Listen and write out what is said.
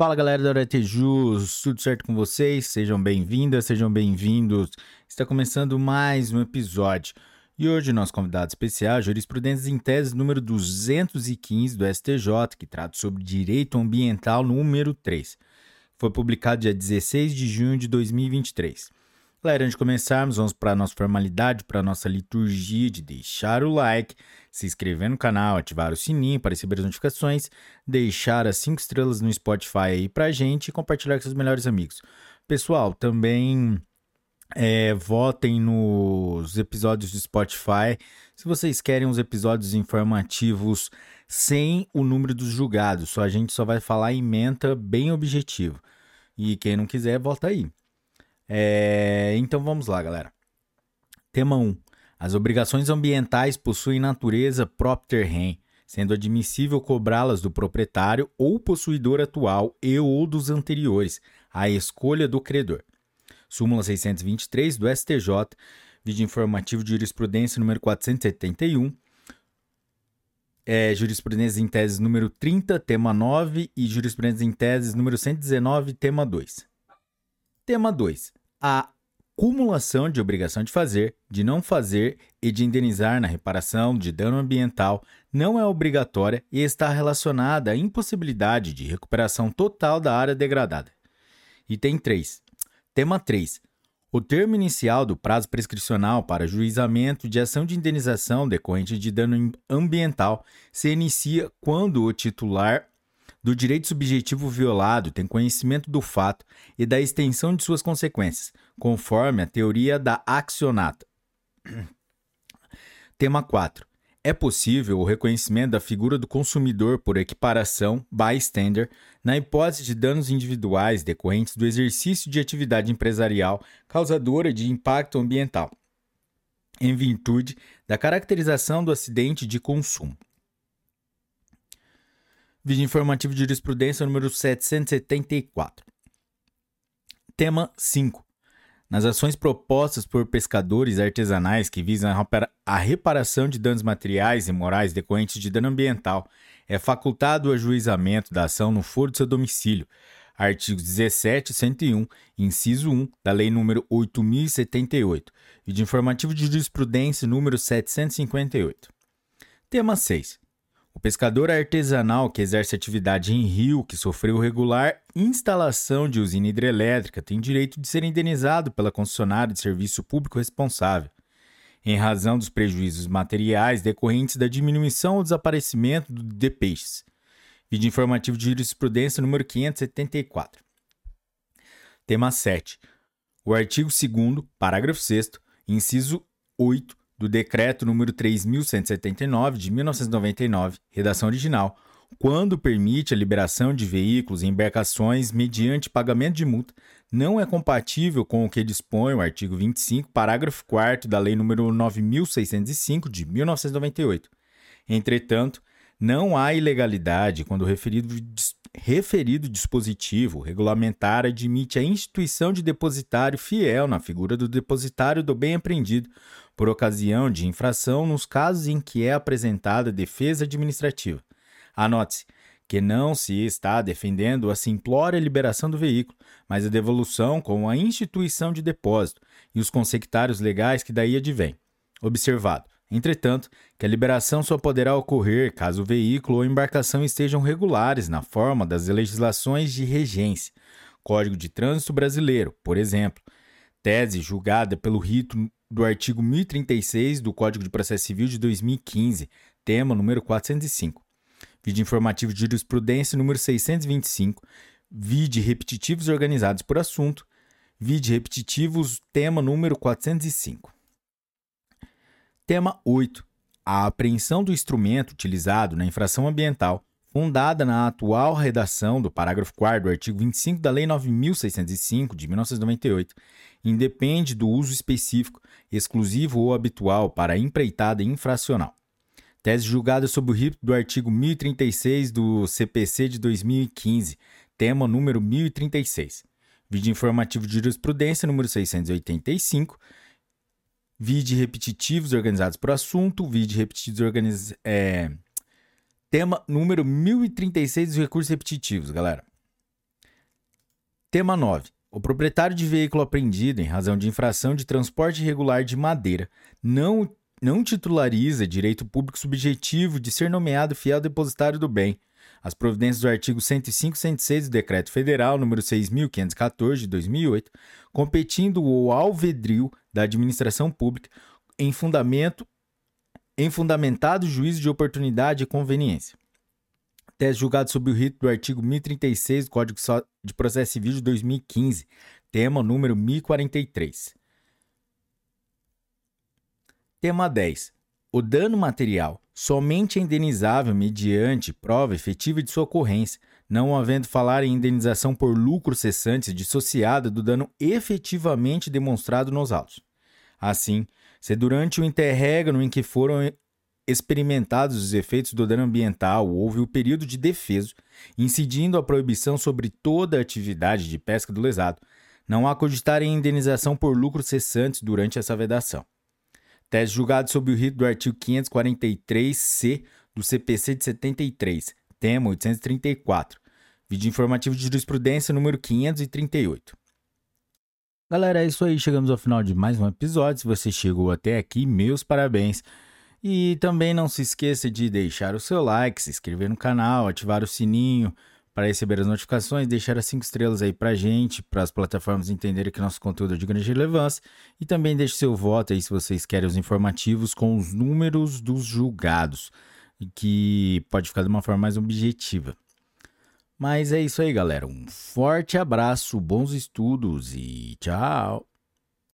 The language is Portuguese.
Fala galera da Oretejus, tudo certo com vocês? Sejam bem-vindas, sejam bem-vindos. Está começando mais um episódio. E hoje nosso convidado especial Jurisprudência em Tese número 215 do STJ, que trata sobre Direito Ambiental número 3. Foi publicado dia 16 de junho de 2023. Galera, antes de começarmos, vamos para a nossa formalidade, para a nossa liturgia de deixar o like, se inscrever no canal, ativar o sininho para receber as notificações, deixar as 5 estrelas no Spotify aí pra gente e compartilhar com seus melhores amigos. Pessoal, também é, votem nos episódios do Spotify se vocês querem os episódios informativos sem o número dos julgados. Só a gente só vai falar em menta bem objetivo. E quem não quiser, volta aí. É, então vamos lá, galera. Tema 1. As obrigações ambientais possuem natureza propter rem, sendo admissível cobrá-las do proprietário ou possuidor atual e ou dos anteriores, à escolha do credor. Súmula 623 do STJ, vídeo informativo de jurisprudência número 471, é, jurisprudência em teses número 30, tema 9 e jurisprudência em teses número 119, tema 2. Tema 2. A cumulação de obrigação de fazer, de não fazer e de indenizar na reparação de dano ambiental não é obrigatória e está relacionada à impossibilidade de recuperação total da área degradada. Item 3. Tema 3. O termo inicial do prazo prescricional para juizamento de ação de indenização decorrente de dano ambiental se inicia quando o titular do direito subjetivo violado tem conhecimento do fato e da extensão de suas consequências, conforme a teoria da accionata. Tema 4. É possível o reconhecimento da figura do consumidor por equiparação, bystander, na hipótese de danos individuais decorrentes do exercício de atividade empresarial causadora de impacto ambiental, em virtude da caracterização do acidente de consumo. Vídeo informativo de jurisprudência número 774. Tema 5. Nas ações propostas por pescadores artesanais que visam a reparação de danos materiais e morais decorrentes de dano ambiental, é facultado o ajuizamento da ação no foro de seu domicílio. Artigos 17 e 101, inciso 1 da Lei nº 8078 e de informativo de jurisprudência número 758. Tema 6. O pescador artesanal que exerce atividade em rio que sofreu regular instalação de usina hidrelétrica tem direito de ser indenizado pela concessionária de serviço público responsável, em razão dos prejuízos materiais decorrentes da diminuição ou desaparecimento de peixes. Vídeo informativo de jurisprudência número 574. Tema 7. O artigo 2 parágrafo 6 inciso 8 do Decreto número 3179 de 1999, redação original, quando permite a liberação de veículos e embarcações mediante pagamento de multa, não é compatível com o que dispõe o artigo 25, parágrafo 4 da Lei nº 9605 de 1998. Entretanto, não há ilegalidade quando o referido, referido dispositivo regulamentar admite a instituição de depositário fiel na figura do depositário do bem apreendido por ocasião de infração nos casos em que é apresentada defesa administrativa. Anote-se que não se está defendendo a simplória liberação do veículo, mas a devolução com a instituição de depósito e os consectários legais que daí advêm. Observado, entretanto, que a liberação só poderá ocorrer caso o veículo ou embarcação estejam regulares na forma das legislações de regência, Código de Trânsito Brasileiro, por exemplo, tese julgada pelo rito do artigo 1036 do Código de Processo Civil de 2015, tema número 405. Vídeo informativo de jurisprudência número 625, vídeo repetitivos organizados por assunto, vídeo repetitivos, tema número 405. Tema 8. A apreensão do instrumento utilizado na infração ambiental fundada na atual redação do parágrafo 4 do artigo 25 da Lei 9605 de 1998, independe do uso específico, exclusivo ou habitual para empreitada infracional. Tese julgada sob o rito do artigo 1036 do CPC de 2015, tema número 1036. Vídeo informativo de jurisprudência número 685. Vídeo repetitivos organizados por assunto. Vídeo repetitivos organizados. É Tema número 1036 dos recursos repetitivos, galera. Tema 9. O proprietário de veículo apreendido em razão de infração de transporte irregular de madeira não, não titulariza direito público subjetivo de ser nomeado fiel depositário do bem. As providências do artigo 105 e 106 do Decreto Federal número 6.514 de 2008, competindo o alvedrio da administração pública em fundamento em fundamentado juízo de oportunidade e conveniência. Teste julgado sob o rito do artigo 1036 do Código de Processo Civil de 2015, tema número 1043. Tema 10. O dano material somente é indenizável mediante prova efetiva de sua ocorrência, não havendo falar em indenização por lucro cessante dissociada do dano efetivamente demonstrado nos autos. Assim, se durante o interregno em que foram experimentados os efeitos do dano ambiental, houve o período de defeso, incidindo a proibição sobre toda a atividade de pesca do lesado, não há cogitar em indenização por lucros cessantes durante essa vedação. Tese julgado sob o rito do artigo 543-C do CPC de 73, tema 834, vídeo informativo de jurisprudência número 538. Galera, é isso aí, chegamos ao final de mais um episódio. Se você chegou até aqui, meus parabéns. E também não se esqueça de deixar o seu like, se inscrever no canal, ativar o sininho para receber as notificações, deixar as 5 estrelas aí para gente, para as plataformas entenderem que nosso conteúdo é de grande relevância. E também deixe seu voto aí se vocês querem os informativos com os números dos julgados, que pode ficar de uma forma mais objetiva. Mas é isso aí, galera. Um forte abraço, bons estudos e tchau!